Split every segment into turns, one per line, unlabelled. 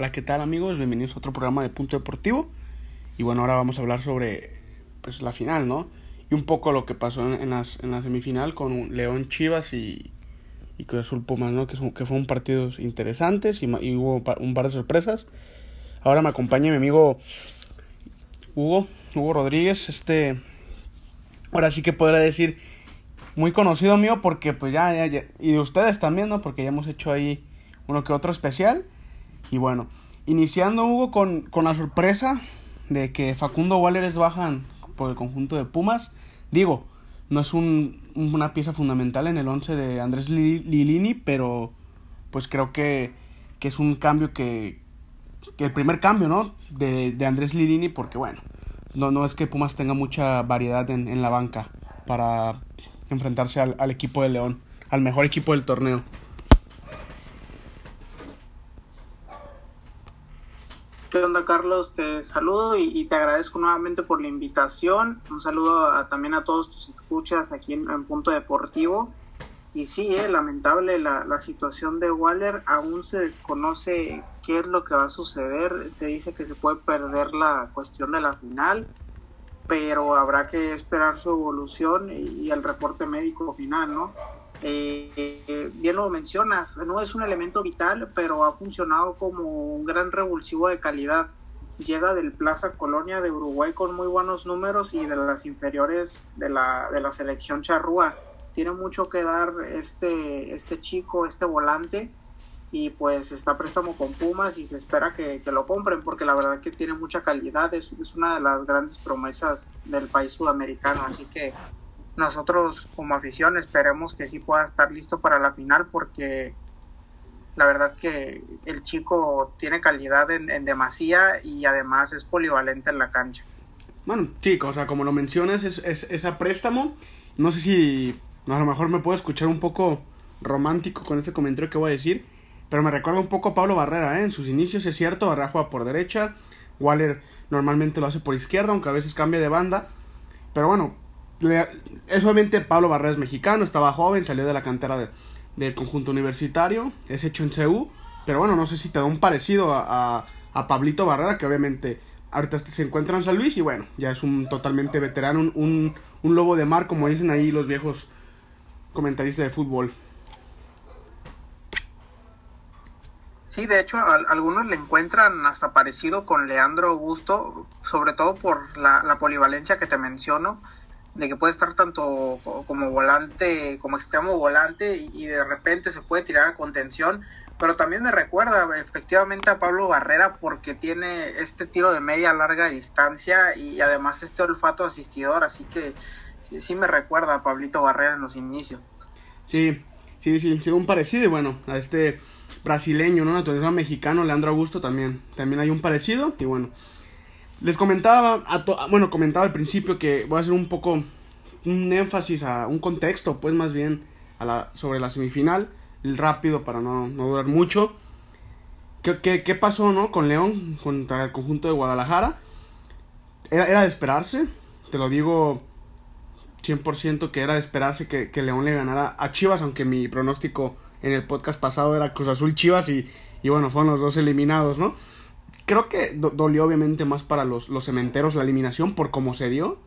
Hola, ¿qué tal amigos? Bienvenidos a otro programa de Punto Deportivo. Y bueno, ahora vamos a hablar sobre pues, la final, ¿no? Y un poco lo que pasó en, las, en la semifinal con León Chivas y, y Cruz Azul Pumas, ¿no? Que, son, que fueron partidos interesantes y, hubo un par de sorpresas. Ahora me acompaña mi amigo Hugo, Hugo Rodríguez, este... Ahora sí que podrá decir muy conocido mío porque pues ya, y de ustedes también, ¿no? Porque ya hemos hecho ahí uno que otro especial. Y bueno, iniciando Hugo con, con la sorpresa de que Facundo Walleres bajan por el conjunto de Pumas. Digo, no es un, una pieza fundamental en el 11 de Andrés Lilini, pero pues creo que, que es un cambio que, que, el primer cambio, ¿no? De, de Andrés Lilini, porque bueno, no, no es que Pumas tenga mucha variedad en, en la banca para enfrentarse al, al equipo de León, al mejor equipo del torneo.
¿Qué onda, Carlos? Te saludo y, te agradezco nuevamente por la invitación. Un saludo a, también a todos tus escuchas aquí en, Punto Deportivo. Y sí, eh, lamentable la, la, situación de Waller. Aún se desconoce qué es lo que va a suceder. Se dice que se puede perder la cuestión de la final, pero habrá que esperar su evolución y el reporte médico final, ¿no? Eh, bien lo mencionas, no es un elemento vital, pero ha funcionado como un gran revulsivo de calidad. Llega del Plaza Colonia de Uruguay con muy buenos números y de las inferiores de la, de la selección charrúa. Tiene mucho que dar este, este chico, este volante, y pues está préstamo con Pumas y se espera que, que lo compren porque la verdad que tiene mucha calidad, es, es una de las grandes promesas del país sudamericano, así que nosotros como afición esperemos que sí pueda estar listo para la final porque la verdad que el chico tiene calidad en, en demasía y además es polivalente en la cancha.
Bueno, sí, o sea, como lo mencionas, es, es, es a préstamo. No sé si a lo mejor me puedo escuchar un poco romántico con este comentario que voy a decir, pero me recuerda un poco a Pablo Barrera, ¿eh? En sus inicios es cierto, Barrera juega por derecha, Waller normalmente lo hace por izquierda, aunque a veces cambia de banda, pero bueno, es obviamente Pablo Barrera mexicano, estaba joven, salió de la cantera de, del conjunto universitario, es hecho en CU, pero bueno, no sé si te da un parecido a, a, Pablito Barrera, que obviamente ahorita se encuentra en San Luis y bueno, ya es un totalmente veterano, un, un, lobo de mar, como dicen ahí los viejos comentaristas de fútbol.
Sí, de hecho, algunos le encuentran hasta parecido con Leandro Augusto, sobre todo por la polivalencia que te menciono de que puede estar tanto como volante, como extremo volante y, de repente se puede tirar a contención, pero también me recuerda efectivamente a Pablo Barrera porque tiene este tiro de media larga distancia y además este olfato asistidor, así que sí, me recuerda a Pablito Barrera en los inicios.
Sí, sí, sí, sí, un parecido y bueno, a este brasileño, ¿no? Mexicano, Leandro Augusto también, también hay un parecido y bueno, les comentaba, a to bueno, comentaba al principio que voy a hacer un poco un énfasis a un contexto, pues más bien a la, sobre la semifinal, rápido para no, no durar mucho. ¿Qué, ¿Qué, qué, pasó no con León contra el conjunto de Guadalajara? Era, era de esperarse, te lo digo 100% que era de esperarse que, que, León le ganara a Chivas, aunque mi pronóstico en el podcast pasado era Cruz Azul Chivas y, y bueno, fueron los dos eliminados, ¿no? Creo que do dolió obviamente más para los, los cementeros la eliminación por cómo se dio.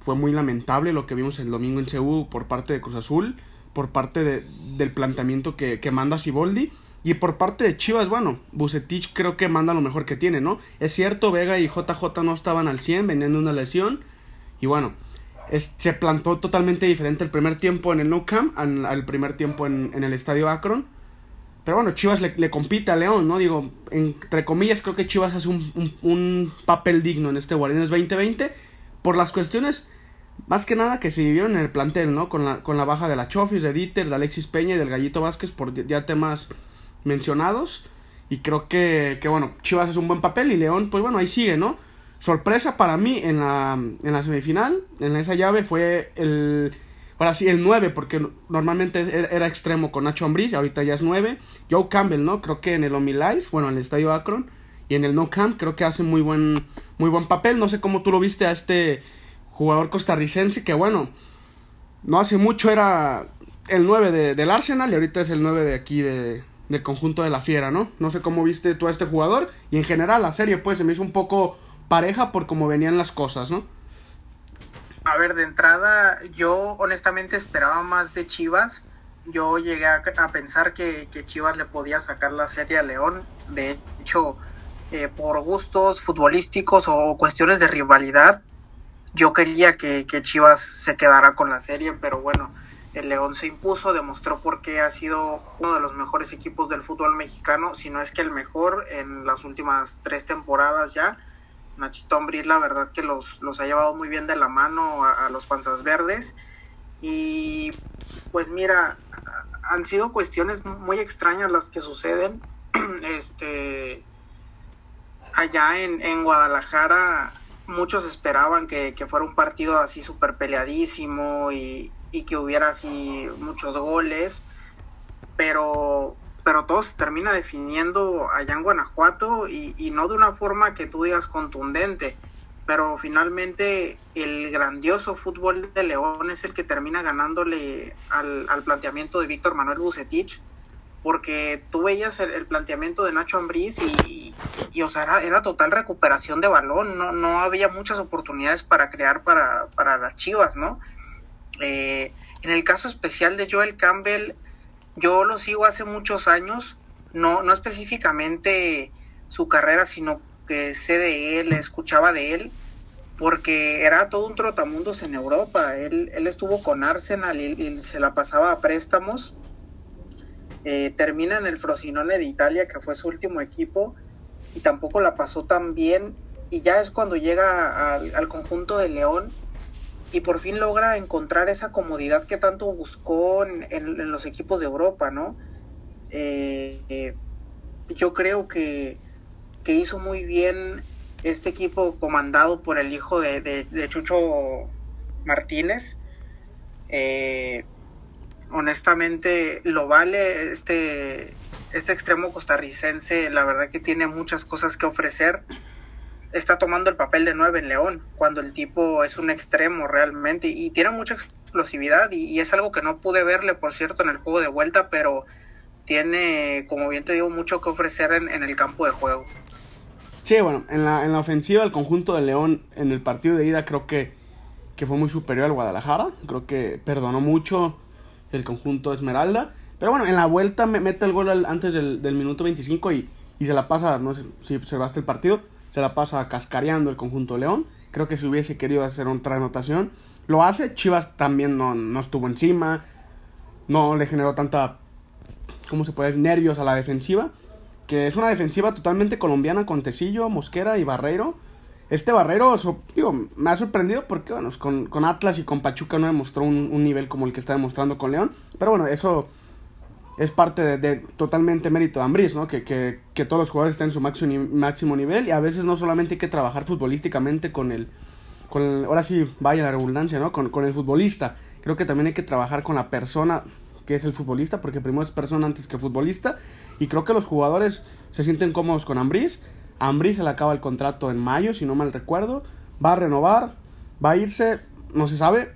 Fue muy lamentable lo que vimos el domingo en CU por parte de Cruz Azul, por parte de, del planteamiento que, que manda Siboldi. Y por parte de Chivas, bueno, Bucetich creo que manda lo mejor que tiene, ¿no? Es cierto, Vega y JJ no estaban al 100, venían una lesión. Y bueno, es, se plantó totalmente diferente el primer tiempo en el Nou Camp al, al primer tiempo en, en el Estadio Akron. Pero bueno, Chivas le, compite a León, ¿no? Digo, entre comillas, creo que Chivas hace un, un, papel digno en este Guardianes 2020 por las cuestiones, más que nada, que se vivieron en el plantel, ¿no? Con la, con la baja de la Chofis, de Dieter, de Alexis Peña y del Gallito Vázquez por ya temas mencionados. Y creo que, que, bueno, Chivas hace un buen papel y León, pues bueno, ahí sigue, ¿no? Sorpresa para mí en la, en la semifinal, en esa llave, fue el Ahora sí, el 9, porque normalmente era extremo con Nacho Ambriz, ahorita ya es 9. Joe Campbell, ¿no? Creo que en el Omi Life, bueno, en el Estadio Akron y en el No Camp, creo que hace muy buen, muy buen papel. No sé cómo tú lo viste a este jugador costarricense, que bueno, no hace mucho era el 9 de, del Arsenal y ahorita es el 9 de aquí de, del conjunto de la Fiera, ¿no? No sé cómo viste tú a este jugador y en general la serie pues se me hizo un poco pareja por cómo venían las cosas, ¿no?
A ver, de entrada yo honestamente esperaba más de Chivas. Yo llegué a, pensar que, Chivas le podía sacar la serie a León. De hecho, eh, por gustos futbolísticos o cuestiones de rivalidad, yo quería que, que Chivas se quedara con la serie, pero bueno, el León se impuso, demostró por qué ha sido uno de los mejores equipos del fútbol mexicano, si no es que el mejor en las últimas tres temporadas ya. Nachito Ambriz la verdad que los, los ha llevado muy bien de la mano a, los panzas verdes. Y pues mira, han sido cuestiones muy extrañas las que suceden. este allá en, en Guadalajara muchos esperaban que, que, fuera un partido así súper peleadísimo y, y que hubiera así muchos goles, pero, pero todo se termina definiendo allá en Guanajuato y, no de una forma que tú digas contundente, pero finalmente el grandioso fútbol de León es el que termina ganándole al, planteamiento de Víctor Manuel Bucetich, porque tú veías el, planteamiento de Nacho Ambriz y, y, o sea, era, total recuperación de balón, no, no había muchas oportunidades para crear para, para las Chivas, ¿no? Eh, en el caso especial de Joel Campbell, yo lo sigo hace muchos años, no, no específicamente su carrera, sino que sé de él, escuchaba de él, porque era todo un trotamundos en Europa. Él, él estuvo con Arsenal y, se la pasaba a préstamos. Eh, termina en el Frosinone de Italia, que fue su último equipo, y tampoco la pasó tan bien. Y ya es cuando llega al, al conjunto de León y por fin logra encontrar esa comodidad que tanto buscó en, los equipos de Europa, ¿no? Eh, eh, yo creo que, hizo muy bien este equipo comandado por el hijo de, Chucho Martínez. Eh, honestamente lo vale este, este extremo costarricense, la verdad que tiene muchas cosas que ofrecer está tomando el papel de nueve en León, cuando el tipo es un extremo realmente y, tiene mucha explosividad y, es algo que no pude verle, por cierto, en el juego de vuelta, pero tiene, como bien te digo, mucho que ofrecer en, el campo de juego.
Sí, bueno, en la, en la ofensiva el conjunto de León en el partido de ida creo que, que fue muy superior al Guadalajara, creo que perdonó mucho el conjunto Esmeralda, pero bueno, en la vuelta me mete el gol antes del, del minuto 25 y, y se la pasa, no sé si observaste el partido, se la pasa cascareando el conjunto León. Creo que si hubiese querido hacer otra anotación, lo hace. Chivas también no, estuvo encima, no le generó tanta, ¿cómo se puede decir? Nervios a la defensiva. Que es una defensiva totalmente colombiana con Tecillo, Mosquera y Barreiro. Este Barreiro, digo, me ha sorprendido porque, bueno, con, Atlas y con Pachuca no demostró un nivel como el que está demostrando con León. Pero bueno, eso es parte de, totalmente mérito de Ambris, ¿no? Que, que, que, todos los jugadores estén en su máximo, máximo nivel y a veces no solamente hay que trabajar futbolísticamente con el, con ahora sí, vaya la redundancia, ¿no? Con, con, el futbolista. Creo que también hay que trabajar con la persona que es el futbolista, porque primero es persona antes que futbolista. Y creo que los jugadores se sienten cómodos con Ambris. Ambris se le acaba el contrato en mayo, si no mal recuerdo. Va a renovar, va a irse, no se sabe.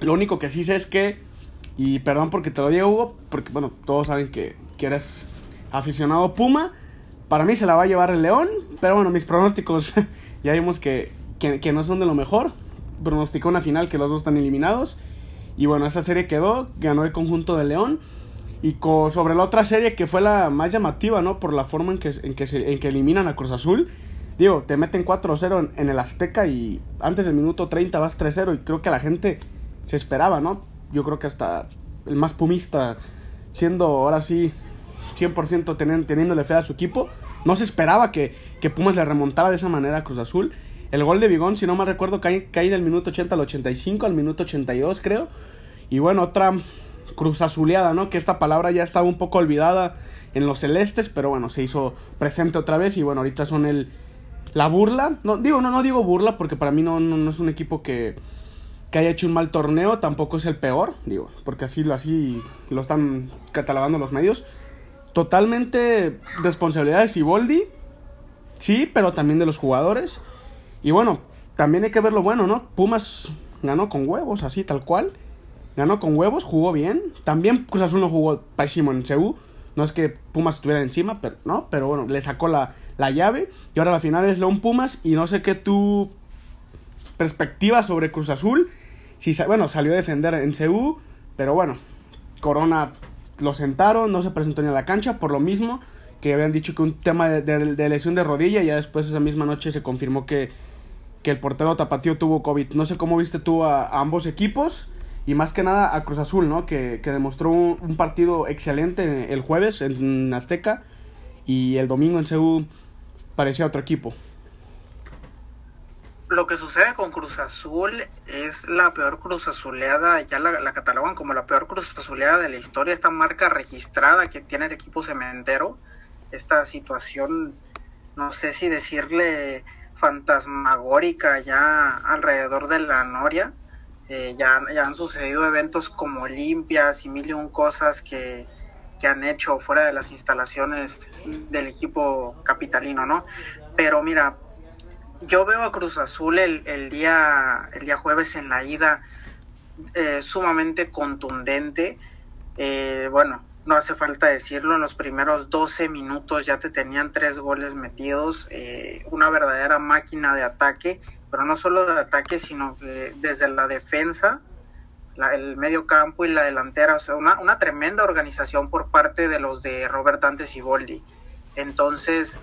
Lo único que sí sé es que y perdón porque te lo digo, Hugo, porque bueno, todos saben que, eres aficionado Puma. Para mí se la va a llevar el León, pero bueno, mis pronósticos ya vimos que, que, no son de lo mejor. Pronosticó una final que los dos están eliminados. Y bueno, esa serie quedó, ganó el conjunto de León. Y sobre la otra serie que fue la más llamativa, ¿no? Por la forma en que, en que, en que eliminan a Cruz Azul. Digo, te meten 4-0 en, en, el Azteca y antes del minuto 30 vas 3-0 y creo que la gente se esperaba, ¿no? Yo creo que hasta el más pumista, siendo ahora sí 100% teniendo, teniéndole fe a su equipo, no se esperaba que, que, Pumas le remontara de esa manera a Cruz Azul. El gol de Bigón, si no me recuerdo, cae, cae del minuto 80 al 85, al minuto 82 creo. Y bueno, otra Cruz Azuleada, ¿no? Que esta palabra ya estaba un poco olvidada en los celestes, pero bueno, se hizo presente otra vez y bueno, ahorita son el... La burla, no digo, no, no digo burla porque para mí no, no es un equipo que, que haya hecho un mal torneo tampoco es el peor, digo, porque así, así lo están catalogando los medios. Totalmente responsabilidad de Siboldi, sí, pero también de los jugadores. Y bueno, también hay que ver lo bueno, ¿no? Pumas ganó con huevos, así tal cual. Ganó con huevos, jugó bien. También Cruz Azul no jugó pésimo en CU. No es que Pumas estuviera encima, pero no, pero bueno, le sacó la, la llave. Y ahora la final es León Pumas. Y no sé qué tu perspectiva sobre Cruz Azul. Si, bueno, salió a defender en CU, pero bueno, Corona lo sentaron, no se presentó ni a la cancha, por lo mismo que habían dicho que un tema de, lesión de rodilla, y ya después esa misma noche se confirmó que, que el portero Tapatío tuvo COVID. No sé cómo viste tú a, ambos equipos y más que nada a Cruz Azul, ¿no? Que, que demostró un, partido excelente el jueves en Azteca y el domingo en Seúl parecía otro equipo
lo que sucede con Cruz Azul es la peor Cruz Azuleada, ya la, la, catalogan como la peor Cruz Azuleada de la historia, esta marca registrada que tiene el equipo cementero, esta situación, no sé si decirle fantasmagórica ya alrededor de la Noria, eh, ya, ya, han sucedido eventos como limpias y mil y un cosas que, que han hecho fuera de las instalaciones del equipo capitalino, ¿no? Pero mira, yo veo a Cruz Azul el, día, el día jueves en la ida eh, sumamente contundente. Eh, bueno, no hace falta decirlo, en los primeros 12 minutos ya te tenían tres goles metidos, eh, una verdadera máquina de ataque, pero no solo de ataque, sino que desde la defensa, el medio campo y la delantera, una, una tremenda organización por parte de los de Robert Dante Boldi. Entonces,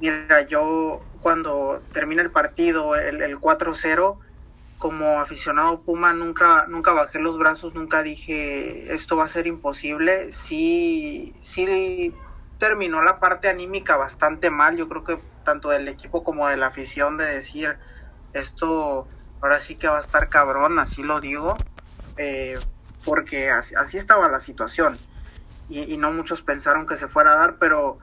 Mira, yo cuando termina el partido, el, el 4-0, como aficionado Puma nunca, nunca bajé los brazos, nunca dije esto va a ser imposible. Sí, sí terminó la parte anímica bastante mal, yo creo que tanto del equipo como de la afición de decir esto ahora sí que va a estar cabrón, así lo digo, eh, porque así, estaba la situación y, y no muchos pensaron que se fuera a dar, pero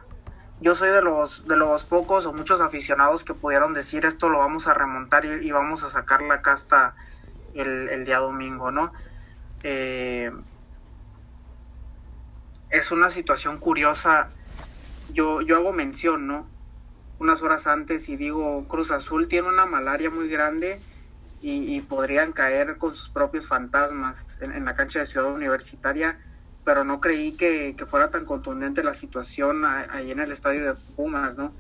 yo soy de los, de los pocos o muchos aficionados que pudieron decir esto lo vamos a remontar y, vamos a sacar la casta el, día domingo, ¿no? Eh, es una situación curiosa. Yo, yo hago mención, ¿no? Unas horas antes y digo, Cruz Azul tiene una malaria muy grande y, podrían caer con sus propios fantasmas en, en la cancha de Ciudad Universitaria pero no creí que, fuera tan contundente la situación ahí en el estadio de Pumas, ¿no?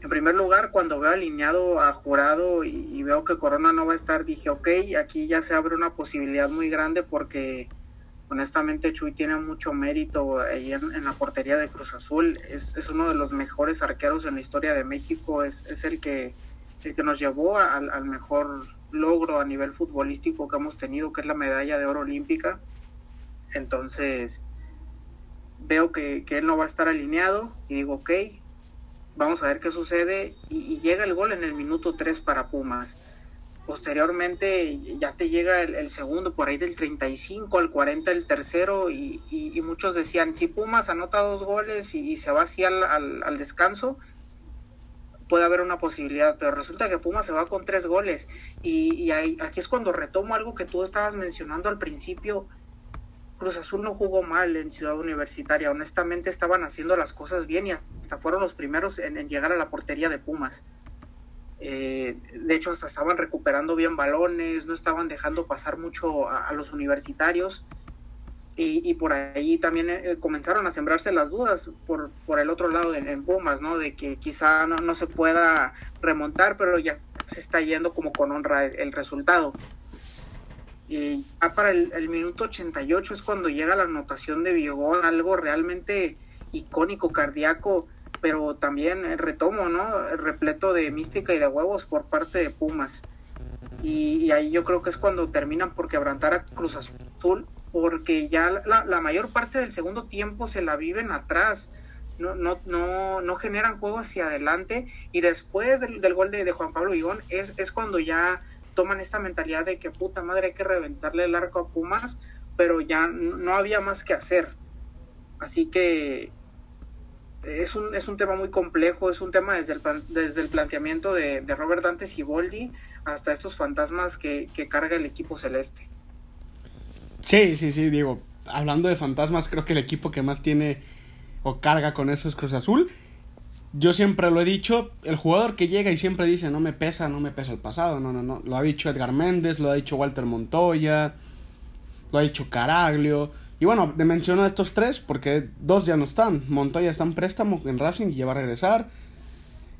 En primer lugar, cuando veo alineado a jurado y, veo que Corona no va a estar, dije, ok, aquí ya se abre una posibilidad muy grande porque honestamente Chuy tiene mucho mérito ahí en, la portería de Cruz Azul. Es, uno de los mejores arqueros en la historia de México, es, el, que, el que nos llevó al, al mejor logro a nivel futbolístico que hemos tenido, que es la medalla de oro olímpica. Entonces, veo que, él no va a estar alineado y digo, ok, vamos a ver qué sucede. Y, llega el gol en el minuto 3 para Pumas. Posteriormente ya te llega el, segundo, por ahí del 35 al 40 el tercero y, muchos decían, si Pumas anota dos goles y, se va así al, al, descanso, puede haber una posibilidad, pero resulta que Pumas se va con tres goles y, aquí es cuando retomo algo que tú estabas mencionando al principio, Cruz Azul no jugó mal en Ciudad Universitaria. Honestamente estaban haciendo las cosas bien y hasta fueron los primeros en, llegar a la portería de Pumas. Eh, de hecho, hasta estaban recuperando bien balones, no estaban dejando pasar mucho a, los universitarios. Y, por ahí también eh, comenzaron a sembrarse las dudas por, el otro lado en Pumas, ¿no? De que quizá no, se pueda remontar, pero ya se está yendo como con honra el resultado. Y ya para el, minuto 88 es cuando llega la anotación de Viegón, algo realmente icónico, cardíaco, pero también eh, retomo, ¿no? Repleto de mística y de huevos por parte de Pumas. Y, ahí yo creo que es cuando terminan por quebrantar a Cruz Azul, porque ya la, mayor parte del segundo tiempo se la viven atrás. No, no, no, no generan juego hacia adelante y después del, gol de, de, Juan Pablo Vigón es, es cuando ya toman esta mentalidad de que puta madre hay que reventarle el arco a Pumas, pero ya no había más que hacer. Así que es un, es un tema muy complejo, es un tema desde el, desde el planteamiento de, Robert Dante Siboldi hasta estos fantasmas que, que carga el equipo celeste.
Sí, sí, sí, digo, hablando de fantasmas, creo que el equipo que más tiene o carga con eso es Cruz Azul yo siempre lo he dicho, el jugador que llega y siempre dice no me pesa, no me pesa el pasado, no, no, no, lo ha dicho Edgar Méndez, lo ha dicho Walter Montoya, lo ha dicho Caraglio, Y bueno, menciono a estos tres porque dos ya no están. Montoya está en préstamo en Racing y ya va a regresar.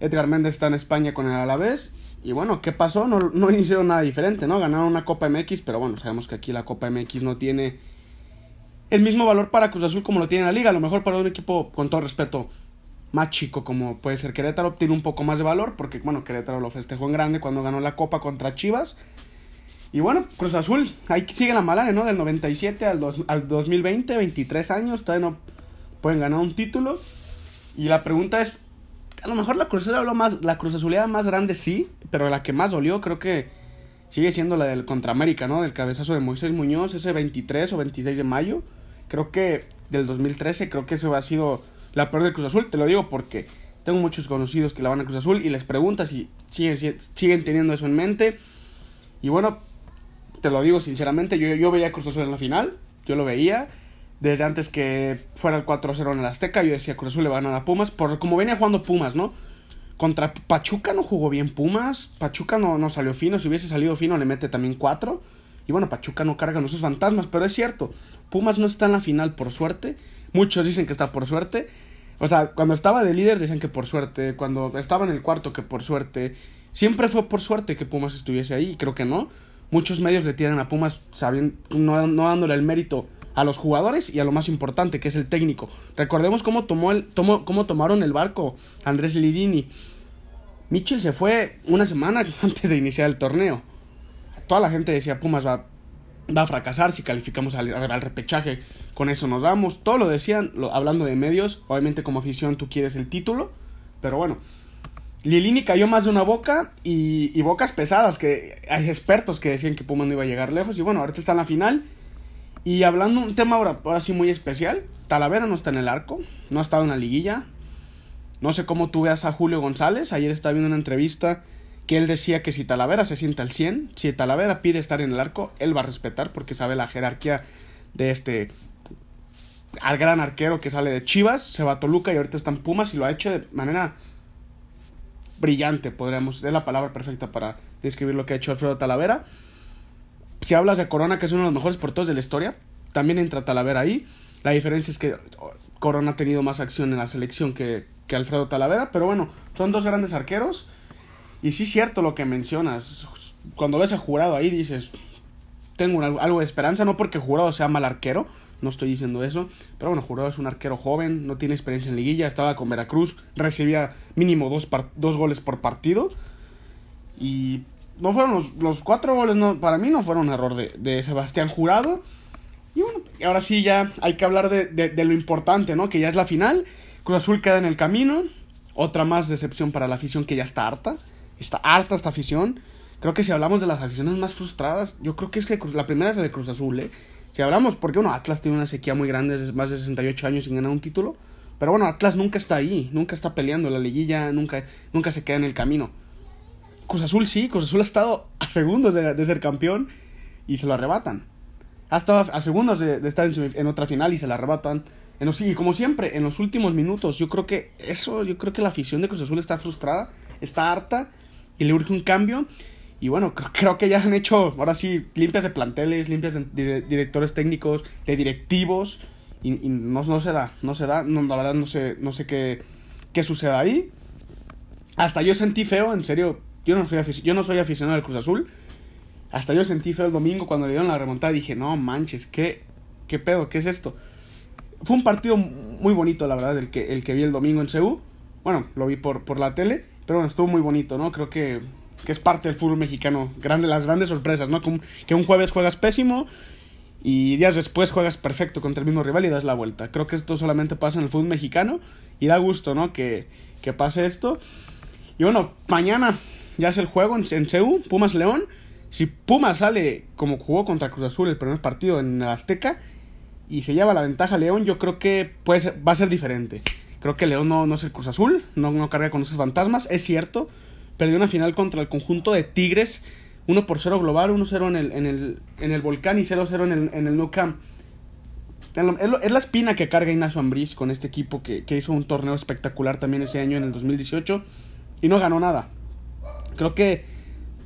Edgar Méndez está en España con el Alavés. Y bueno, ¿qué pasó? No, no hicieron nada diferente, ¿no? Ganaron una Copa MX, pero bueno, sabemos que aquí la Copa MX no tiene el mismo valor para Cruz Azul como lo tiene la liga. A lo mejor para un equipo, con todo respeto, más chico como puede ser Querétaro, tiene un poco más de valor, porque bueno, Querétaro lo festejó en grande cuando ganó la Copa contra Chivas. Y bueno, Cruz Azul, ahí sigue la mala, ¿no? Del 97 al, dos, al 2020, 23 años, todavía no pueden ganar un título. Y la pregunta es, a lo mejor la Cruz Azul más, la Cruz Azulidad más grande sí, pero la que más dolió creo que sigue siendo la del contra América, ¿no? Del cabezazo de Moisés Muñoz, ese 23 o 26 de mayo. Creo que del 2013, creo que eso ha sido la peor del Cruz Azul. Te lo digo porque tengo muchos conocidos que la van a Cruz Azul y les pregunto si siguen, siguen teniendo eso en mente. Y bueno, te lo digo sinceramente, yo, yo veía Cruz Azul en la final, yo lo veía. Desde antes que fuera el 4-0 en el Azteca, yo decía Cruz Azul le va a ganar a Pumas, por como venía jugando Pumas, ¿no? Contra Pachuca no jugó bien Pumas, Pachuca no, no salió fino, si hubiese salido fino le mete también 4. Y bueno, Pachuca no carga esos fantasmas, pero es cierto, Pumas no está en la final por suerte. Muchos dicen que está por suerte. O sea, cuando estaba de líder decían que por suerte, cuando estaba en el cuarto que por suerte. Siempre fue por suerte que Pumas estuviese ahí, y creo que no. Muchos medios le tiran a Pumas sabiendo, no, no dándole el mérito a los jugadores y a lo más importante, que es el técnico. Recordemos cómo, tomó el, tomó, cómo tomaron el barco Andrés Lirini. Mitchell se fue una semana antes de iniciar el torneo. Toda la gente decía Pumas va, va a fracasar si calificamos al, al, repechaje. Con eso nos damos. Todo lo decían, hablando de medios. Obviamente como afición tú quieres el título. Pero bueno, Lilini cayó más de una boca y, y, bocas pesadas, que hay expertos que decían que Puma no iba a llegar lejos y bueno, ahorita está en la final. Y hablando un tema ahora, ahora sí muy especial, Talavera no está en el arco, no ha estado en la liguilla. No sé cómo tú veas a Julio González, ayer estaba viendo una entrevista que él decía que si Talavera se sienta al 100, si Talavera pide estar en el arco, él va a respetar porque sabe la jerarquía de este al gran arquero que sale de Chivas, se va a Toluca y ahorita está en Pumas y lo ha hecho de manera brillante, podríamos, es la palabra perfecta para describir lo que ha hecho Alfredo Talavera. Si hablas de Corona, que es uno de los mejores porteros de la historia, también entra Talavera ahí. La diferencia es que Corona ha tenido más acción en la selección que, que Alfredo Talavera, pero bueno, son dos grandes arqueros. Y sí es cierto lo que mencionas. Cuando ves a Jurado ahí dices, tengo algo de esperanza, no porque Jurado sea mal arquero, no estoy diciendo eso. Pero bueno, Jurado es un arquero joven, no tiene experiencia en liguilla, estaba con Veracruz, recibía mínimo dos, dos goles por partido. Y no fueron los, los cuatro goles, no, para mí no fueron un error de, de, Sebastián Jurado. Y bueno, ahora sí ya hay que hablar de, de, de, lo importante, ¿no? Que ya es la final. Cruz Azul queda en el camino. Otra más decepción para la afición que ya está harta. Está harta esta afición. Creo que si hablamos de las aficiones más frustradas, yo creo que es que la primera es la de Cruz Azul, ¿eh? Si hablamos, porque bueno, Atlas tiene una sequía muy grande desde más de 68 años sin ganar un título. Pero bueno, Atlas nunca está ahí, nunca está peleando la liguilla, nunca, nunca se queda en el camino. Cruz Azul sí, Cruz Azul ha estado a segundos de, de ser campeón y se lo arrebatan. Ha estado a segundos de, estar en, en, otra final y se lo arrebatan. En los, y como siempre, en los últimos minutos, yo creo que eso, yo creo que la afición de Cruz Azul está frustrada, está harta y le urge un cambio. Y bueno, creo, que ya han hecho, ahora sí, limpias de planteles, limpias de, directores técnicos, de directivos. Y, no, no se da, no se da. No, la verdad no sé, no sé qué, qué suceda ahí. Hasta yo sentí feo, en serio. Yo no, soy yo no soy aficionado al Cruz Azul. Hasta yo sentí feo el domingo cuando le dieron la remontada. Dije, no manches, ¿qué, qué pedo? ¿Qué es esto? Fue un partido muy bonito, la verdad, el que, el que vi el domingo en Ceú. Bueno, lo vi por, por la tele. Pero bueno, estuvo muy bonito, ¿no? Creo que que es parte del fútbol mexicano. Grande, las grandes sorpresas, ¿no? Que un jueves juegas pésimo y días después juegas perfecto contra el mismo rival y das la vuelta. Creo que esto solamente pasa en el fútbol mexicano y da gusto, ¿no? Que, que pase esto. Y bueno, mañana ya es el juego en, en CEU, Pumas León. Si Pumas sale como jugó contra Cruz Azul el primer partido en el Azteca y se lleva la ventaja León, yo creo que puede va a ser diferente. Creo que León no, no es el Cruz Azul, no, no carga con esos fantasmas, es cierto perdió una final contra el conjunto de Tigres, 1 por 0 global, 1-0 en el, en, el, en el Volcán y 0-0 en el, en el Nou. Es la espina que carga Ignacio Ambriz con este equipo que, que, hizo un torneo espectacular también ese año en el 2018 y no ganó nada. Creo que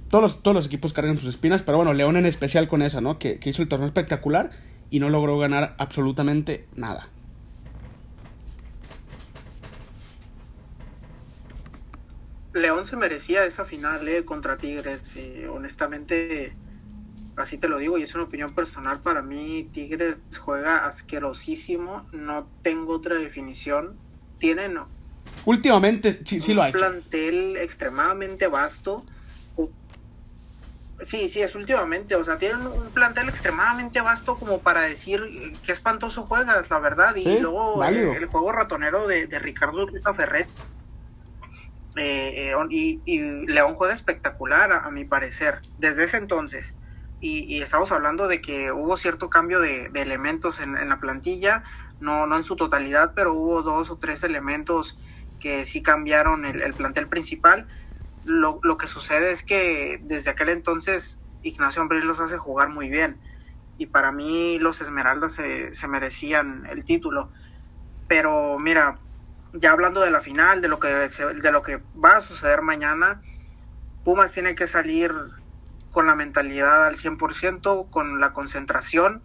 todos los, todos los equipos cargan sus espinas, pero bueno, León en especial con esa, ¿no? Que, que hizo el torneo espectacular y no logró ganar absolutamente nada.
León se merecía esa final eh, contra Tigres. Y honestamente, así te lo digo, y es una opinión personal para mí. Tigres juega asquerosísimo. No tengo otra definición. Tienen.
Últimamente sí, sí lo hay.
Un plantel extremadamente vasto. Sí, sí, es últimamente. O sea, tienen un plantel extremadamente vasto como para decir qué espantoso juegas, la verdad. Y luego el, juego ratonero de, de Ricardo Ferret eh, y, León juega espectacular, a, mi parecer, desde ese entonces. Y, estamos hablando de que hubo cierto cambio de, elementos en, la plantilla, no, no en su totalidad, pero hubo dos o tres elementos que sí cambiaron el, plantel principal. Lo, que sucede es que desde aquel entonces Ignacio Ambril los hace jugar muy bien. Y para mí los Esmeraldas se, se merecían el título. Pero mira, ya hablando de la final, de lo que, de lo que va a suceder mañana, Pumas tiene que salir con la mentalidad al 100%, con la concentración,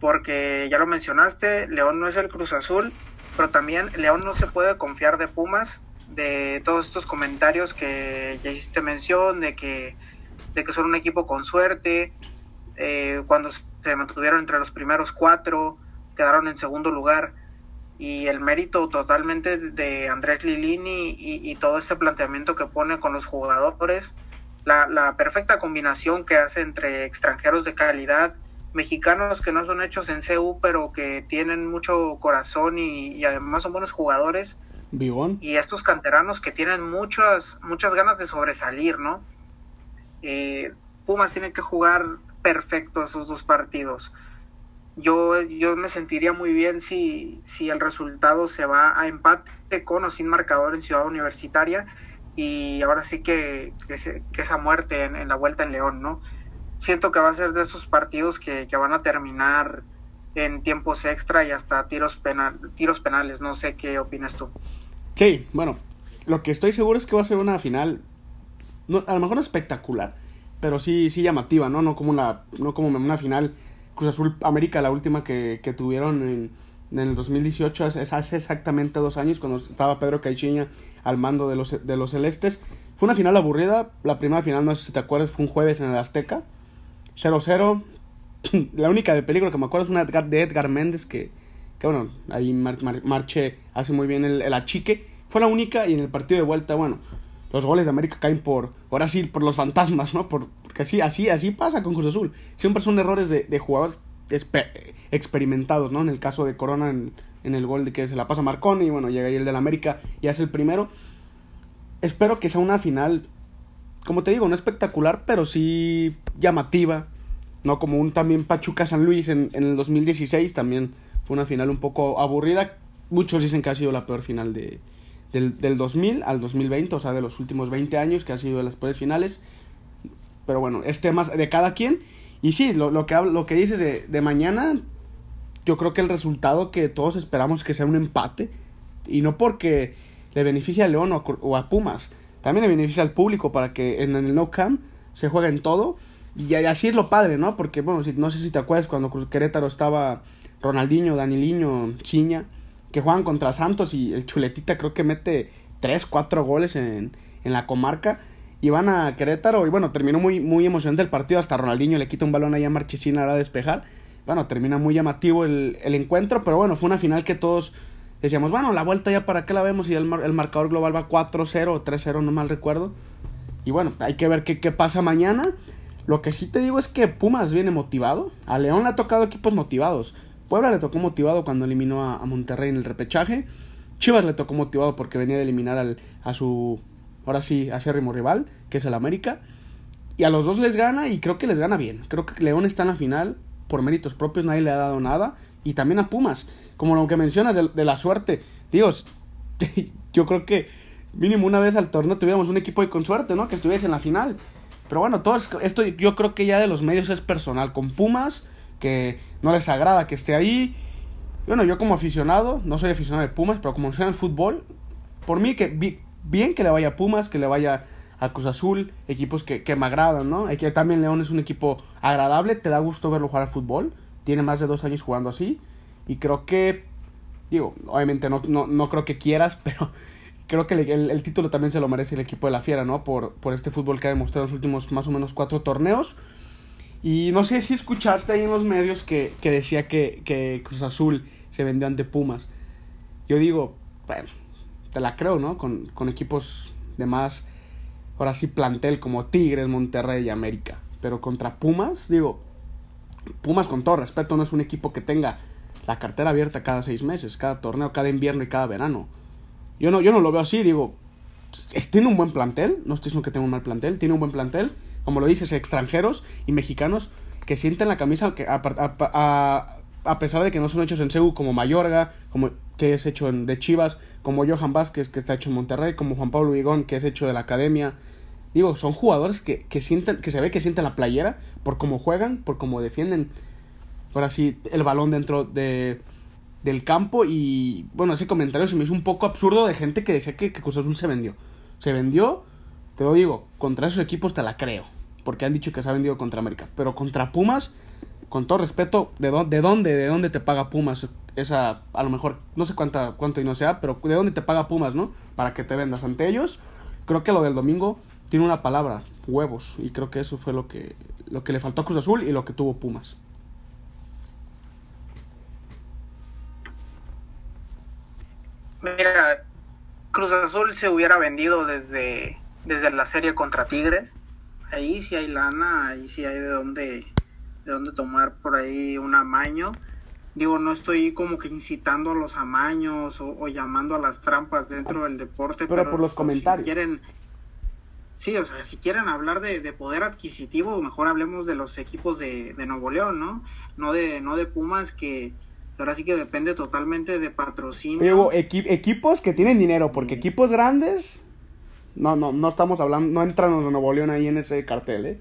porque ya lo mencionaste, León no es el Cruz Azul, pero también León no se puede confiar de Pumas, de todos estos comentarios que ya hiciste mención, de que, de que son un equipo con suerte, eh, cuando se mantuvieron entre los primeros cuatro, quedaron en segundo lugar y el mérito totalmente de Andrés Lilini y, todo este planteamiento que pone con los jugadores, la, perfecta combinación que hace entre extranjeros de calidad, mexicanos que no son hechos en CU, pero que tienen mucho corazón y, además son buenos jugadores. Y estos canteranos que tienen muchas, muchas ganas de sobresalir, ¿no? Eh, Pumas tiene que jugar perfecto esos dos partidos yo, yo me sentiría muy bien si, si el resultado se va a empate con o sin marcador en Ciudad Universitaria y ahora sí que, que, esa muerte en, la vuelta en León, ¿no? Siento que va a ser de esos partidos que, van a terminar en tiempos extra y hasta tiros, penal, tiros penales, no sé qué opinas tú.
Sí, bueno, lo que estoy seguro es que va a ser una final, no, a lo mejor espectacular, pero sí, sí llamativa, ¿no? No como una, no como una final Cruz Azul América, la última que, que tuvieron en, en, el 2018, es, hace exactamente dos años, cuando estaba Pedro Caixinha al mando de los, de los Celestes. Fue una final aburrida, la primera final, no sé si te acuerdas, fue un jueves en el Azteca. 0-0. la única de peligro que me acuerdo es una de Edgar Méndez que, que bueno, ahí Marche hace muy bien el, el achique. Fue la única y en el partido de vuelta, bueno, los goles de América caen por, ahora sí, por los fantasmas, ¿no? Por, porque así, así, así pasa con Cruz Azul. Siempre son errores de, de jugadores experimentados, ¿no? En el caso de Corona, en, el gol de que se la pasa Marconi, y bueno, llega ahí el del América y hace el primero. Espero que sea una final, como te digo, no espectacular, pero sí llamativa, ¿no? Como un también Pachuca San Luis en, en el 2016, también fue una final un poco aburrida. Muchos dicen que ha sido la peor final de, del, del 2000 al 2020, o sea, de los últimos 20 años que ha sido las peores finales. Pero bueno, es tema de cada quien. Y sí, lo, lo que, lo que dices de, de, mañana, yo creo que el resultado que todos esperamos que sea un empate. Y no porque le beneficie a León o a, Pumas, también le beneficia al público para que en, el No Camp se juegue en todo. Y así es lo padre, ¿no? Porque, bueno, si, no sé si te acuerdas cuando Querétaro estaba Ronaldinho, Daniliño, Chiña juegan contra Santos y el Chuletita creo que mete 3, 4 goles en, en la comarca. Y van a Querétaro y bueno, terminó muy, muy emocionante el partido. Hasta Ronaldinho le quita un balón ahí a Marchesín a despejar. Bueno, termina muy llamativo el, el, encuentro, pero bueno, fue una final que todos decíamos, bueno, la vuelta ya para qué la vemos y el, el marcador global va 4-0 o 3-0, no mal recuerdo. Y bueno, hay que ver qué, qué pasa mañana. Lo que sí te digo es que Pumas viene motivado. A León le ha tocado equipos motivados. Puebla le tocó motivado cuando eliminó a, Monterrey en el repechaje. Chivas le tocó motivado porque venía de eliminar al, a su, ahora sí, acérrimo rival, que es el América. Y a los dos les gana y creo que les gana bien. Creo que León está en la final por méritos propios, nadie le ha dado nada. Y también a Pumas, como lo que mencionas de, la suerte. Dios, yo creo que mínimo una vez al torneo tuviéramos un equipo y con suerte, ¿no? Que estuviese en la final. Pero bueno, todo esto yo creo que ya de los medios es personal. Con Pumas que no les agrada que esté ahí. Bueno, yo como aficionado, no soy aficionado de Pumas, pero como sea en fútbol, por mí que bien que le vaya a Pumas, que le vaya a Cruz Azul, equipos que, que me agradan, ¿no? Que también León es un equipo agradable, te da gusto verlo jugar al fútbol, tiene más de dos años jugando así. Y creo que, digo, obviamente no, no, no creo que quieras, pero creo que el, el, título también se lo merece el equipo de la Fiera, ¿no? Por, por este fútbol que ha demostrado en los últimos más o menos cuatro torneos. Y no sé si escuchaste ahí en los medios que, que decía que, que, Cruz Azul se vendió ante Pumas. Yo digo, bueno, te la creo, ¿no? Con, con equipos de más, ahora sí, plantel como Tigres, Monterrey y América. Pero contra Pumas, digo, Pumas con todo respeto no es un equipo que tenga la cartera abierta cada seis meses, cada torneo, cada invierno y cada verano. Yo no, yo no lo veo así, digo, tiene un buen plantel, no estoy diciendo que tenga un mal plantel, tiene un buen plantel, como lo dices, extranjeros y mexicanos que sienten la camisa que a, a, a pesar de que no son hechos en CEU como Mayorga, como que es hecho en, de Chivas, como Johan Vázquez que está hecho en Monterrey, como Juan Pablo Vigón que es hecho de la academia. Digo, son jugadores que, que sienten, que se ve que sienten la playera por cómo juegan, por cómo defienden ahora sí el balón dentro de, del campo y bueno, ese comentario se me hizo un poco absurdo de gente que decía que, que Cruz Azul se vendió. Se vendió, te lo digo, contra esos equipos te la creo porque han dicho que se ha vendido contra América. Pero contra Pumas, con todo respeto, ¿de, dónde, de dónde, de dónde te paga Pumas? Esa, a lo mejor, no sé cuánta, cuánto y no sea, pero ¿de dónde te paga Pumas, no? Para que te vendas ante ellos. Creo que lo del domingo tiene una palabra, huevos. Y creo que eso fue lo que, lo que le faltó a Cruz Azul y lo que tuvo Pumas.
Mira, Cruz Azul se hubiera vendido desde, desde la serie contra Tigres ahí sí hay lana, ahí sí hay de dónde, de dónde tomar por ahí un amaño. Digo, no estoy como que incitando a los amaños o, llamando a las trampas dentro del deporte.
Pero, por los comentarios.
Si quieren, sí, o sea, si quieren hablar de, poder adquisitivo, mejor hablemos de los equipos de, de Nuevo León, ¿no? No de, no de Pumas que, ahora sí que depende totalmente de patrocinio.
Digo, equipos que tienen dinero, porque equipos grandes no, no, no estamos hablando, no entran los de Nuevo León ahí en ese cartel, ¿eh?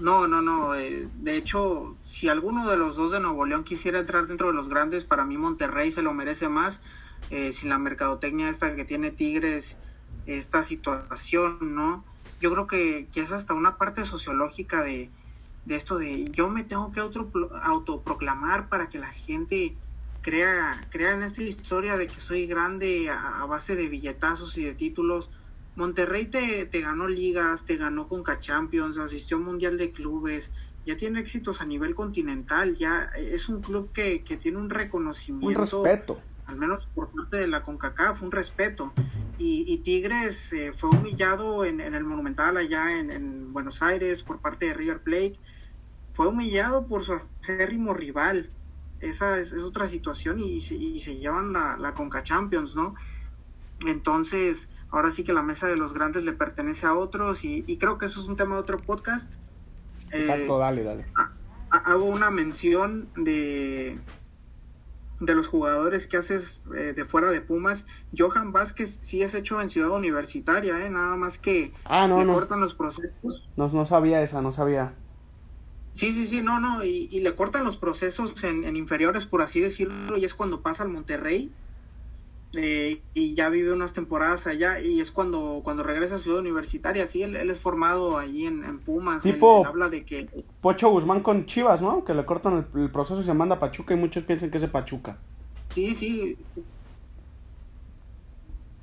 No, no, no. Eh, de hecho, si alguno de los dos de Nuevo León quisiera entrar dentro de los grandes, para mí Monterrey se lo merece más. Eh, sin la mercadotecnia esta que tiene Tigres, esta situación, ¿no? Yo creo que, que es hasta una parte sociológica de, de esto de yo me tengo que auto, autoproclamar para que la gente crea, crea en esta historia de que soy grande a, base de billetazos y de títulos. Monterrey te, te ganó ligas, te ganó Conca Champions, asistió a Mundial de Clubes, ya tiene éxitos a nivel continental, ya es un club que, que tiene un reconocimiento.
Un respeto.
Al menos por parte de la CONCACAF, un respeto. Y, y Tigres eh, fue humillado en, en, el Monumental allá en, en, Buenos Aires por parte de River Plate. Fue humillado por su acérrimo rival esa es, otra situación y, y, se llevan la, la Conca Champions, ¿no? Entonces, ahora sí que la mesa de los grandes le pertenece a otros y, creo que eso es un tema de otro podcast.
Exacto, eh, dale, dale.
Hago una mención de, de los jugadores que haces eh, de fuera de Pumas. Johan Vázquez sí es hecho en Ciudad Universitaria, ¿eh? Nada más que
ah, no,
le cortan los procesos.
No, no sabía esa, no sabía.
Sí, sí, sí, no, no, y, le cortan los procesos en, inferiores, por así decirlo, y es cuando pasa al Monterrey, eh, y ya vive unas temporadas allá, y es cuando, cuando regresa a Ciudad Universitaria, sí, él, es formado allí en, Pumas,
tipo
habla de que...
Pocho Guzmán con Chivas, ¿no? Que le cortan el, proceso y se manda a Pachuca, y muchos piensan que es de Pachuca.
Sí, sí,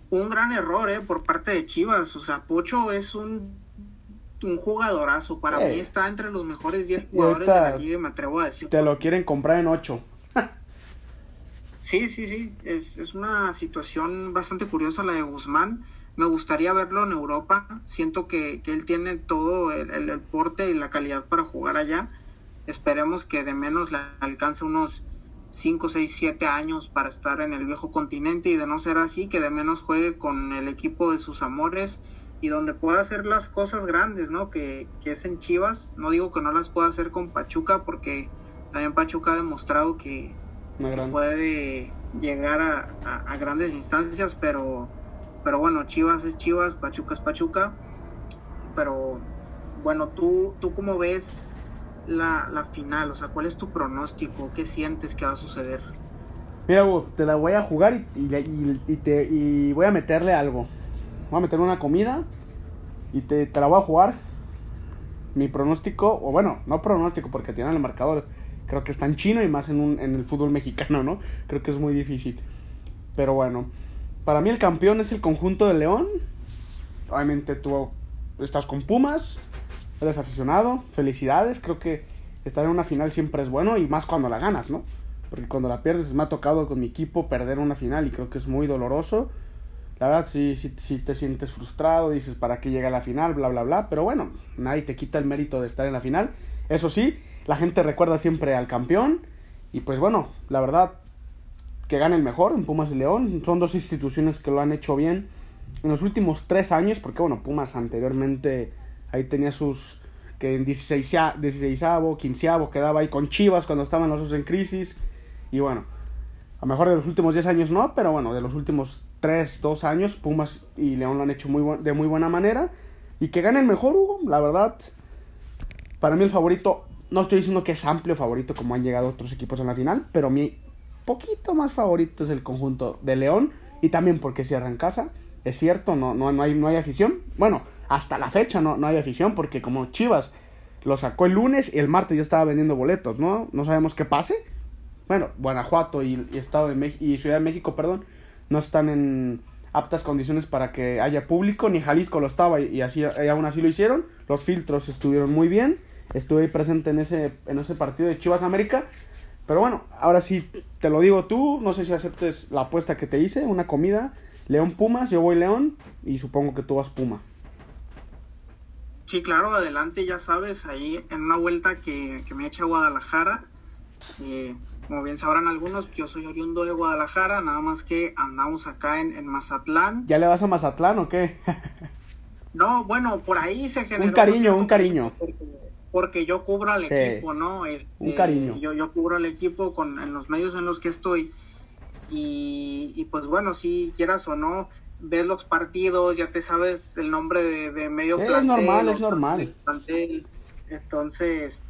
un gran error, ¿eh? Por parte de Chivas, o sea, Pocho es un un jugadorazo. Para mí está entre los mejores 10 jugadores de la liga, me atrevo a decir.
Te lo quieren comprar en 8.
sí, sí, sí. Es, es, una situación bastante curiosa la de Guzmán. Me gustaría verlo en Europa. Siento que, que él tiene todo el, el, porte y la calidad para jugar allá. Esperemos que de menos le alcance unos 5, 6, 7 años para estar en el viejo continente y de no ser así, que de menos juegue con el equipo de sus amores y donde pueda hacer las cosas grandes, ¿no? Que, que, es en Chivas. No digo que no las pueda hacer con Pachuca, porque también Pachuca ha demostrado que puede llegar a, a, grandes instancias, pero, pero bueno, Chivas es Chivas, Pachuca es Pachuca. Pero bueno, tú, tú cómo ves la, la final, o sea, ¿cuál es tu pronóstico? ¿Qué sientes que va a suceder?
Mira, te la voy a jugar y, y, y, te, y voy a meterle algo voy a meter una comida y te, la voy a jugar. Mi pronóstico, o bueno, no pronóstico porque tiene el marcador. creo que es tan chino y más en, en el fútbol mexicano, ¿no? Creo que es muy difícil. Pero bueno, para mí el campeón es el conjunto de León. Obviamente tú estás con Pumas, eres aficionado, felicidades, creo que estar en una final siempre es bueno y más cuando la ganas, ¿no? Porque cuando la pierdes me ha tocado con mi equipo perder una final y creo que es muy doloroso. La verdad, sí, sí, sí te sientes frustrado, dices, ¿para qué llega a la final? Bla, bla, bla. Pero bueno, nadie te quita el mérito de estar en la final. Eso sí, la gente recuerda siempre al campeón. Y pues bueno, la verdad, que gane el mejor en Pumas y León. Son dos instituciones que lo han hecho bien en los últimos tres años. Porque bueno, Pumas anteriormente ahí tenía sus... que en 16, 16 15 quedaba ahí con Chivas cuando estaban los dos en crisis. Y bueno, a lo mejor de los últimos 10 años no, pero bueno, de los últimos 3, 2 años, Pumas y León lo han hecho muy de muy buena manera. Y que ganen mejor, Hugo, la verdad. Para mí el favorito, no estoy diciendo que es amplio favorito como han llegado otros equipos en la final, pero mi poquito más favorito es el conjunto de León. Y también porque cierra en casa. Es cierto, no, no, no, hay, no hay afición. Bueno, hasta la fecha no, no hay afición porque como Chivas lo sacó el lunes y el martes ya estaba vendiendo boletos, ¿no? No sabemos qué pase bueno, Guanajuato y, Estado de México y Ciudad de México, perdón, no están en aptas condiciones para que haya público, ni Jalisco lo estaba y, así aún así lo hicieron. Los filtros estuvieron muy bien. Estuve ahí presente en ese en ese partido de Chivas América. Pero bueno, ahora sí te lo digo tú, no sé si aceptes la apuesta que te hice, una comida, León Pumas, yo voy León y supongo que tú vas Puma.
Sí, claro, adelante, ya sabes, ahí en una vuelta que, que me echa Guadalajara, eh, como bien sabrán algunos, yo soy oriundo de Guadalajara, nada más que andamos acá en, Mazatlán.
¿Ya le vas a Mazatlán o qué?
no, bueno, por ahí se generó...
Un cariño, un cariño.
Porque, yo cubro al equipo, ¿no?
Este, un cariño.
Yo, yo cubro al equipo con, en los medios en los que estoy. Y, pues bueno, si quieras o no, ves los partidos, ya te sabes el nombre de, medio
Es normal, es normal.
Entonces,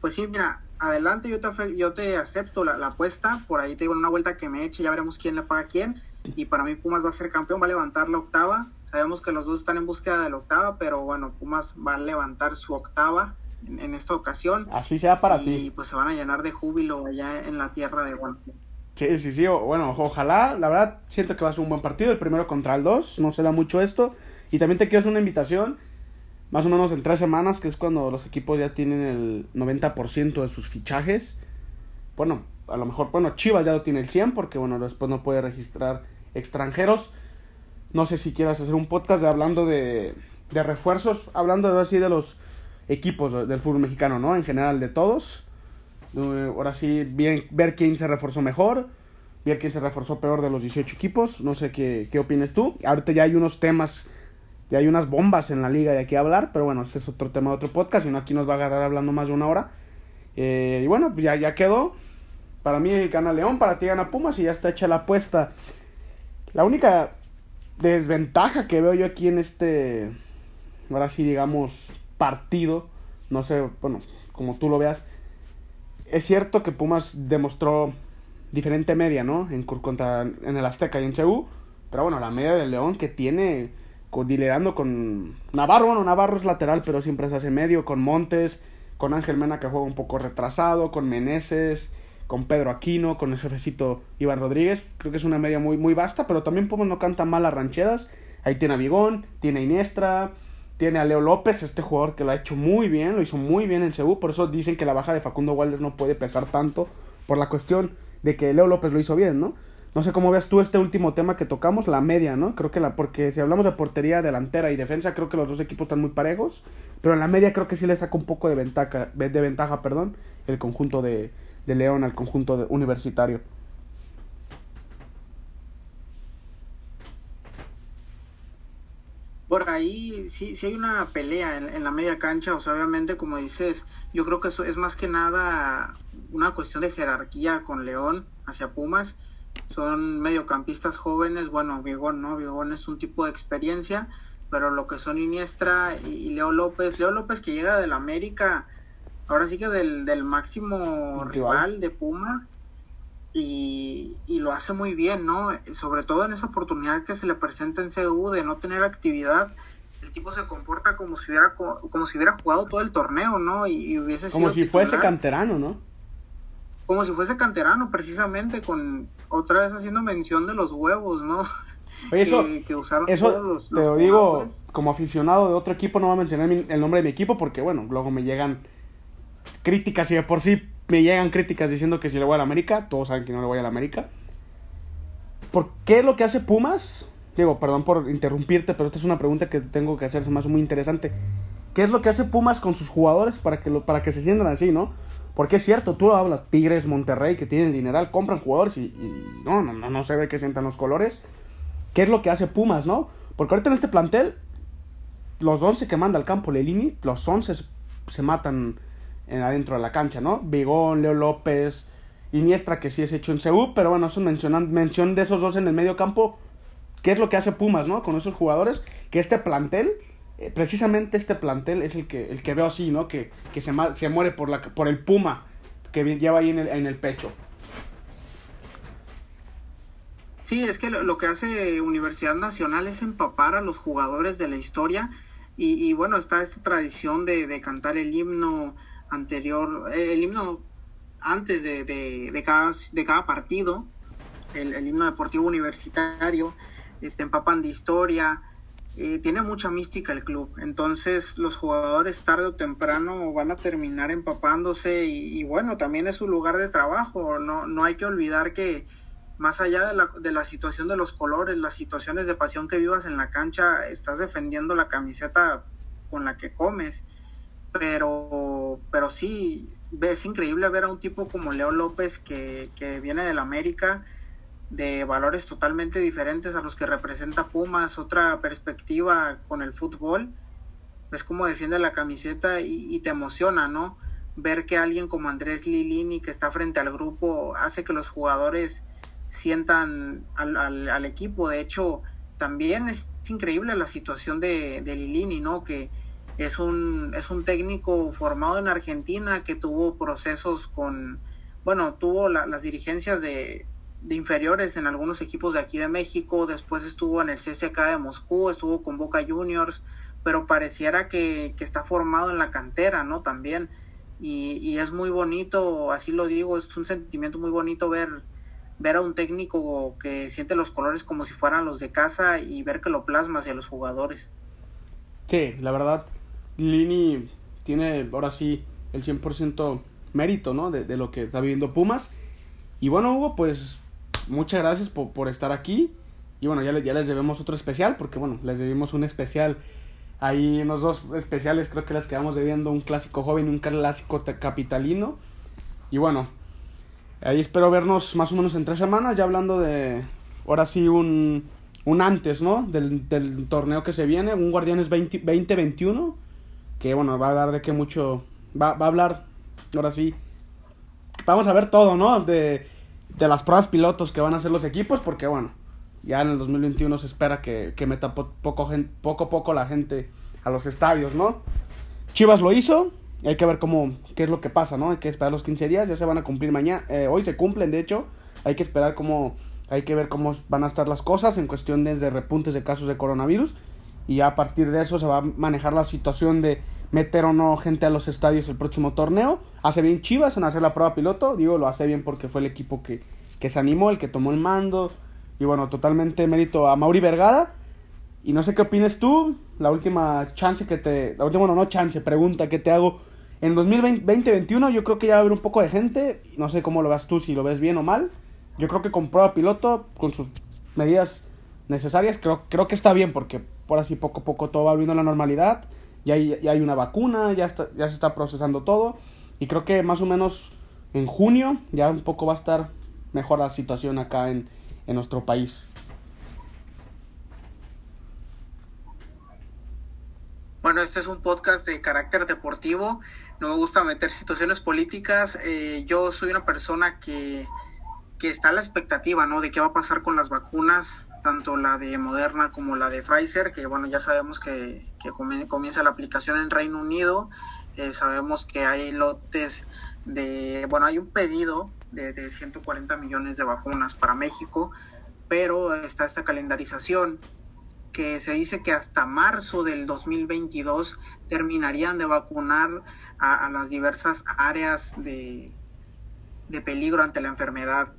pues sí, mira, adelante, yo te, yo te acepto la, apuesta. Por ahí te digo una vuelta que me eche, ya veremos quién le paga a quién. Y para mí Pumas va a ser campeón, va a levantar la octava. Sabemos que los dos están en búsqueda de la octava, pero bueno, Pumas va a levantar su octava en, esta ocasión.
Así sea para ti.
Y pues se van a llenar de júbilo allá en la tierra de Guanajuato.
Sí, sí, sí, bueno, ojalá, la verdad, siento que va a ser un buen partido, el primero contra el dos, no se da mucho esto, y también te quiero hacer una invitación, más o menos en tres semanas, que es cuando los equipos ya tienen el 90% de sus fichajes. Bueno, a lo mejor, bueno, Chivas ya lo tiene el 100 porque, bueno, después no puede registrar extranjeros. No sé si quieras hacer un podcast de, hablando de, de refuerzos, hablando de, así de los equipos del fútbol mexicano, ¿no? En general de todos. Ahora sí, bien, ver quién se reforzó mejor, ver quién se reforzó peor de los 18 equipos. No sé qué, qué opinas tú. Ahorita ya hay unos temas y hay unas bombas en la liga de aquí a hablar, pero bueno, ese es otro tema de otro podcast, y no aquí nos va a agarrar hablando más de una hora. Eh, y bueno, ya, ya quedó. Para mí gana León, para ti gana Pumas y ya está hecha la apuesta. La única desventaja que veo yo aquí en este, ahora sí digamos, partido, no sé, bueno, como tú lo veas, es cierto que Pumas demostró diferente media, ¿no? En, contra, en el Azteca y en CU, pero bueno, la media del León que tiene dilerando con Navarro. Bueno, Navarro es lateral, pero siempre se hace medio. Con Montes, con Ángel Mena que juega un poco retrasado, con Meneses, con Pedro Aquino, con el jefecito Iván Rodríguez. Creo que es una media muy, muy vasta, pero también Pumas no canta mal las rancheras. Ahí tiene a Vigón, tiene Iniestra, tiene a Leo López, este jugador que lo ha hecho muy bien, lo hizo muy bien en Cebu. Por eso dicen que la baja de Facundo Walder no puede pesar tanto por la cuestión de que Leo López lo hizo bien, ¿no? No sé cómo veas tú este último tema que tocamos, la media, ¿no? Creo que la, porque si hablamos de portería delantera y defensa, creo que los dos equipos están muy parejos, pero en la media creo que sí le saca un poco de ventaja, de ventaja, perdón, el conjunto de, de León al conjunto universitario.
Por ahí sí, sí hay una pelea en, en, la media cancha, o sea, obviamente como dices, yo creo que eso es más que nada una cuestión de jerarquía con León hacia Pumas son mediocampistas jóvenes, bueno, Vigón, ¿no? Vigón es un tipo de experiencia, pero lo que son Iniestra y Leo López, Leo López que llega del América, ahora sí que del, del máximo rival. de Pumas, y, y, lo hace muy bien, ¿no? Sobre todo en esa oportunidad que se le presenta en CU de no tener actividad, el tipo se comporta como si hubiera como si hubiera jugado todo el torneo, ¿no? Y, hubiese
como si fuese canterano, ¿no?
Como si fuese canterano, precisamente, con otra vez haciendo mención de los huevos, ¿no?
Oye, eso, eso te lo digo como aficionado de otro equipo, no voy a mencionar el nombre de mi equipo porque, bueno, luego me llegan críticas y de por sí me llegan críticas diciendo que si le voy a la América, todos saben que no le voy a la América. ¿Por qué es lo que hace Pumas? Digo, perdón por interrumpirte, pero esta es una pregunta que tengo que hacer, se me hace muy interesante. ¿Qué es lo que hace Pumas con sus jugadores para que, lo, para que se sientan así, no? Porque es cierto, tú hablas Tigres, Monterrey, que tienen dineral, compran jugadores y, no, no, no, no se ve que sientan los colores. ¿Qué es lo que hace Pumas, no? Porque ahorita en este plantel, los 11 que manda al campo Lelini, los 11 se matan en, adentro de la cancha, ¿no? Bigón, Leo López, Iniestra, que sí es hecho en CU, pero bueno, eso mencionan, mención de esos dos en el medio campo. ¿Qué es lo que hace Pumas, ¿no? Con esos jugadores, que este plantel, eh, precisamente este plantel es el que, el que veo así, ¿no? Que, que se, se muere por, la, por el Puma que lleva ahí en el, en el pecho.
Sí, es que lo, que hace Universidad Nacional es empapar a los jugadores de la historia y, bueno, está esta tradición de, de, cantar el himno anterior, el himno antes de, de, cada, de cada partido, el, himno deportivo universitario, eh, te empapan de historia, eh, tiene mucha mística el club, entonces los jugadores tarde o temprano van a terminar empapándose y, y bueno, también es su lugar de trabajo, no, no hay que olvidar que más allá de la, de la situación de los colores, las situaciones de pasión que vivas en la cancha, estás defendiendo la camiseta con la que comes. Pero, pero sí, es increíble ver a un tipo como Leo López que, que viene del América, de valores totalmente diferentes a los que representa Pumas, otra perspectiva con el fútbol. Es como defiende la camiseta y, y te emociona, ¿no? Ver que alguien como Andrés Lilini, que está frente al grupo, hace que los jugadores sientan al, al, equipo. De hecho, también es increíble la situación de, de, Lilini, ¿no? Que es un, es un técnico formado en Argentina que tuvo procesos con, bueno, tuvo las dirigencias de, de, inferiores en algunos equipos de aquí de México, después estuvo en el CSK de Moscú, estuvo con Boca Juniors, pero pareciera que, que está formado en la cantera, ¿no? También. Y, y es muy bonito, así lo digo, es un sentimiento muy bonito ver ver a un técnico que siente los colores como si fueran los de casa y ver que lo plasma hacia los jugadores.
Sí, la verdad, Lini tiene ahora sí el 100% mérito, ¿no? De, de, lo que está viviendo Pumas. Y bueno, Hugo, pues muchas gracias por, por estar aquí. Y bueno, ya, ya les debemos otro especial, porque bueno, les debimos un especial. Ahí en los dos especiales creo que les quedamos debiendo un clásico joven y un clásico capitalino. Y bueno, Ahí espero vernos más o menos en tres semanas, ya hablando de, ahora sí, un, un antes, ¿no? Del, del torneo que se viene, un Guardianes 20, 2021, que bueno, va a dar de que mucho, va, va a hablar, ahora sí, vamos a ver todo, ¿no? De, de las pruebas pilotos que van a hacer los equipos, porque bueno, ya en el 2021 se espera que, que meta poco, poco a poco la gente a los estadios, ¿no? Chivas lo hizo, hay que ver cómo, qué es lo que pasa, ¿no? Hay que esperar los 15 días, ya se van a cumplir mañana, eh, hoy se cumplen, de hecho, hay que esperar cómo, hay que ver cómo van a estar las cosas en cuestión de repuntes de casos de coronavirus y ya a partir de eso se va a manejar la situación de meter o no gente a los estadios el próximo torneo. Hace bien Chivas en hacer la prueba piloto, digo, lo hace bien porque fue el equipo que, que se animó, el que tomó el mando y bueno, totalmente mérito a Mauri Vergara y no sé qué opinas tú, la última chance que te, la última, bueno, no chance, pregunta que te hago en 2020-2021 yo creo que ya va a haber un poco de gente, no sé cómo lo ves tú, si lo ves bien o mal. Yo creo que con prueba piloto, con sus medidas necesarias, creo, creo que está bien porque por así poco a poco todo va volviendo a la normalidad. Ya hay, ya hay una vacuna, ya, está, ya se está procesando todo. Y creo que más o menos en junio ya un poco va a estar mejor la situación acá en, en nuestro país.
Bueno, este es un podcast de carácter deportivo no me gusta meter situaciones políticas. Eh, yo soy una persona que, que está a la expectativa, ¿no? De qué va a pasar con las vacunas, tanto la de Moderna como la de Pfizer, que bueno, ya sabemos que, que comienza la aplicación en Reino Unido. Eh, sabemos que hay lotes de, bueno, hay un pedido de, de 140 millones de vacunas para México, pero está esta calendarización que se dice que hasta marzo del 2022 terminarían de vacunar a, las diversas áreas de, de peligro ante la enfermedad.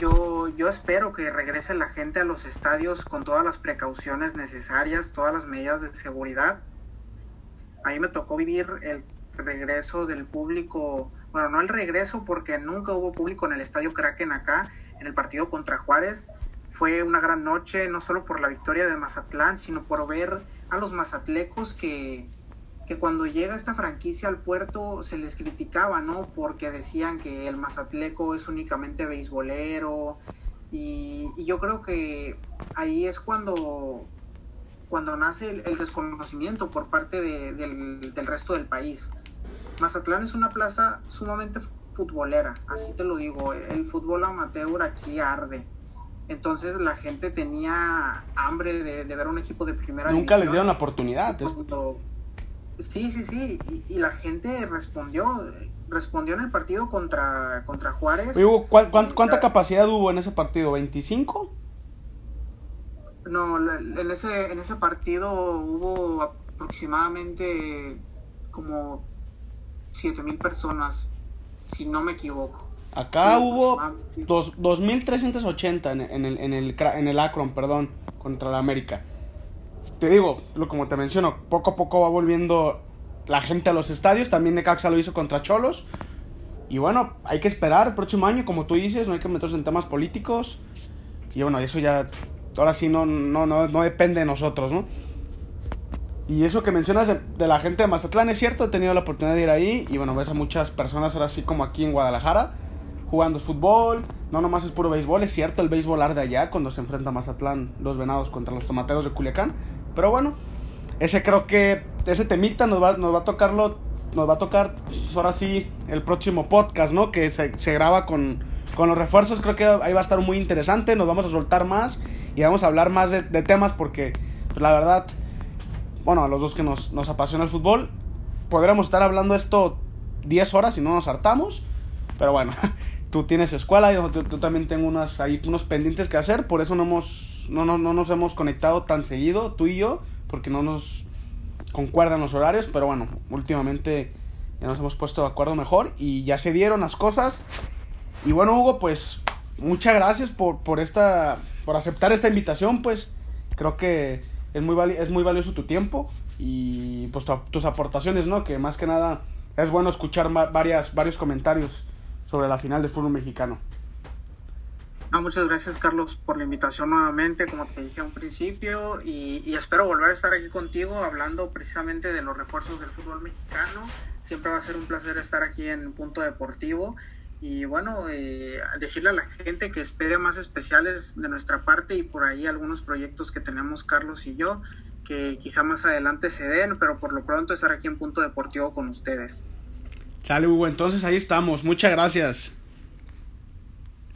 Yo, yo espero que regrese la gente a los estadios con todas las precauciones necesarias, todas las medidas de seguridad. A mí me tocó vivir el regreso del público, bueno, no el regreso porque nunca hubo público en el estadio Kraken acá, en el partido contra Juárez. Fue una gran noche, no solo por la victoria de Mazatlán, sino por ver a los mazatlecos que, que cuando llega esta franquicia al puerto se les criticaba, ¿no? Porque decían que el Mazatleco es únicamente beisbolero y, yo creo que ahí es cuando, cuando nace el, desconocimiento por parte del, del resto del país. Mazatlán es una plaza sumamente futbolera, así te lo digo, el fútbol amateur aquí arde. Entonces la gente tenía hambre de, ver un equipo de primera
Nunca les dieron la oportunidad.
Sí, sí, sí, y, la gente respondió, respondió en el partido contra, contra Juárez.
¿cuánta capacidad hubo en ese partido? ¿25?
No, en ese, en ese partido hubo aproximadamente como mil personas, si no me equivoco.
Acá hubo dos, 2.380 en, en, el, en, el, en el Akron, perdón, contra la América te digo, lo, como te menciono, poco a poco va volviendo la gente a los estadios. También Necaxa lo hizo contra Cholos. Y bueno, hay que esperar el próximo año, como tú dices, no hay que meterse en temas políticos. Y bueno, eso ya, ahora sí no, no, no, no depende de nosotros, ¿no? Y eso que mencionas de, la gente de Mazatlán es cierto, he tenido la oportunidad de ir ahí y bueno, ves a muchas personas ahora sí como aquí en Guadalajara jugando fútbol, no nomás es puro béisbol, es cierto, el béisbol arde allá cuando se enfrenta Mazatlán los venados contra los tomateros de Culiacán, pero bueno, ese creo que, ese temita nos va, nos va a tocarlo, nos va a tocar ahora sí el próximo podcast, ¿no? Que se, se graba con, con los refuerzos, creo que ahí va a estar muy interesante, nos vamos a soltar más y vamos a hablar más de, temas porque pues, la verdad, bueno, a los dos que nos, nos apasiona el fútbol, podremos estar hablando esto 10 horas y no nos hartamos, pero bueno, tú tienes escuela y yo, tú, también tengo unas, ahí unos pendientes que hacer, por eso no hemos no, no, no nos hemos conectado tan seguido, tú y yo, porque no nos concuerdan los horarios, pero bueno, últimamente ya nos hemos puesto de acuerdo mejor y ya se dieron las cosas. Y bueno, Hugo, pues muchas gracias por, por esta por aceptar esta invitación, pues creo que es muy es muy valioso tu tiempo y pues tus aportaciones, ¿no? Que más que nada es bueno escuchar varias varios comentarios sobre la final del fútbol mexicano
muchas gracias Carlos por la invitación nuevamente, como te dije a un principio, y, espero volver a estar aquí contigo hablando precisamente de los refuerzos del fútbol mexicano. Siempre va a ser un placer estar aquí en Punto Deportivo. Y bueno, eh, decirle a la gente que espere más especiales de nuestra parte y por ahí algunos proyectos que tenemos Carlos y yo, que quizá más adelante se den, pero por lo pronto estar aquí en Punto Deportivo con ustedes.
Sale Hugo, entonces ahí estamos. Muchas gracias.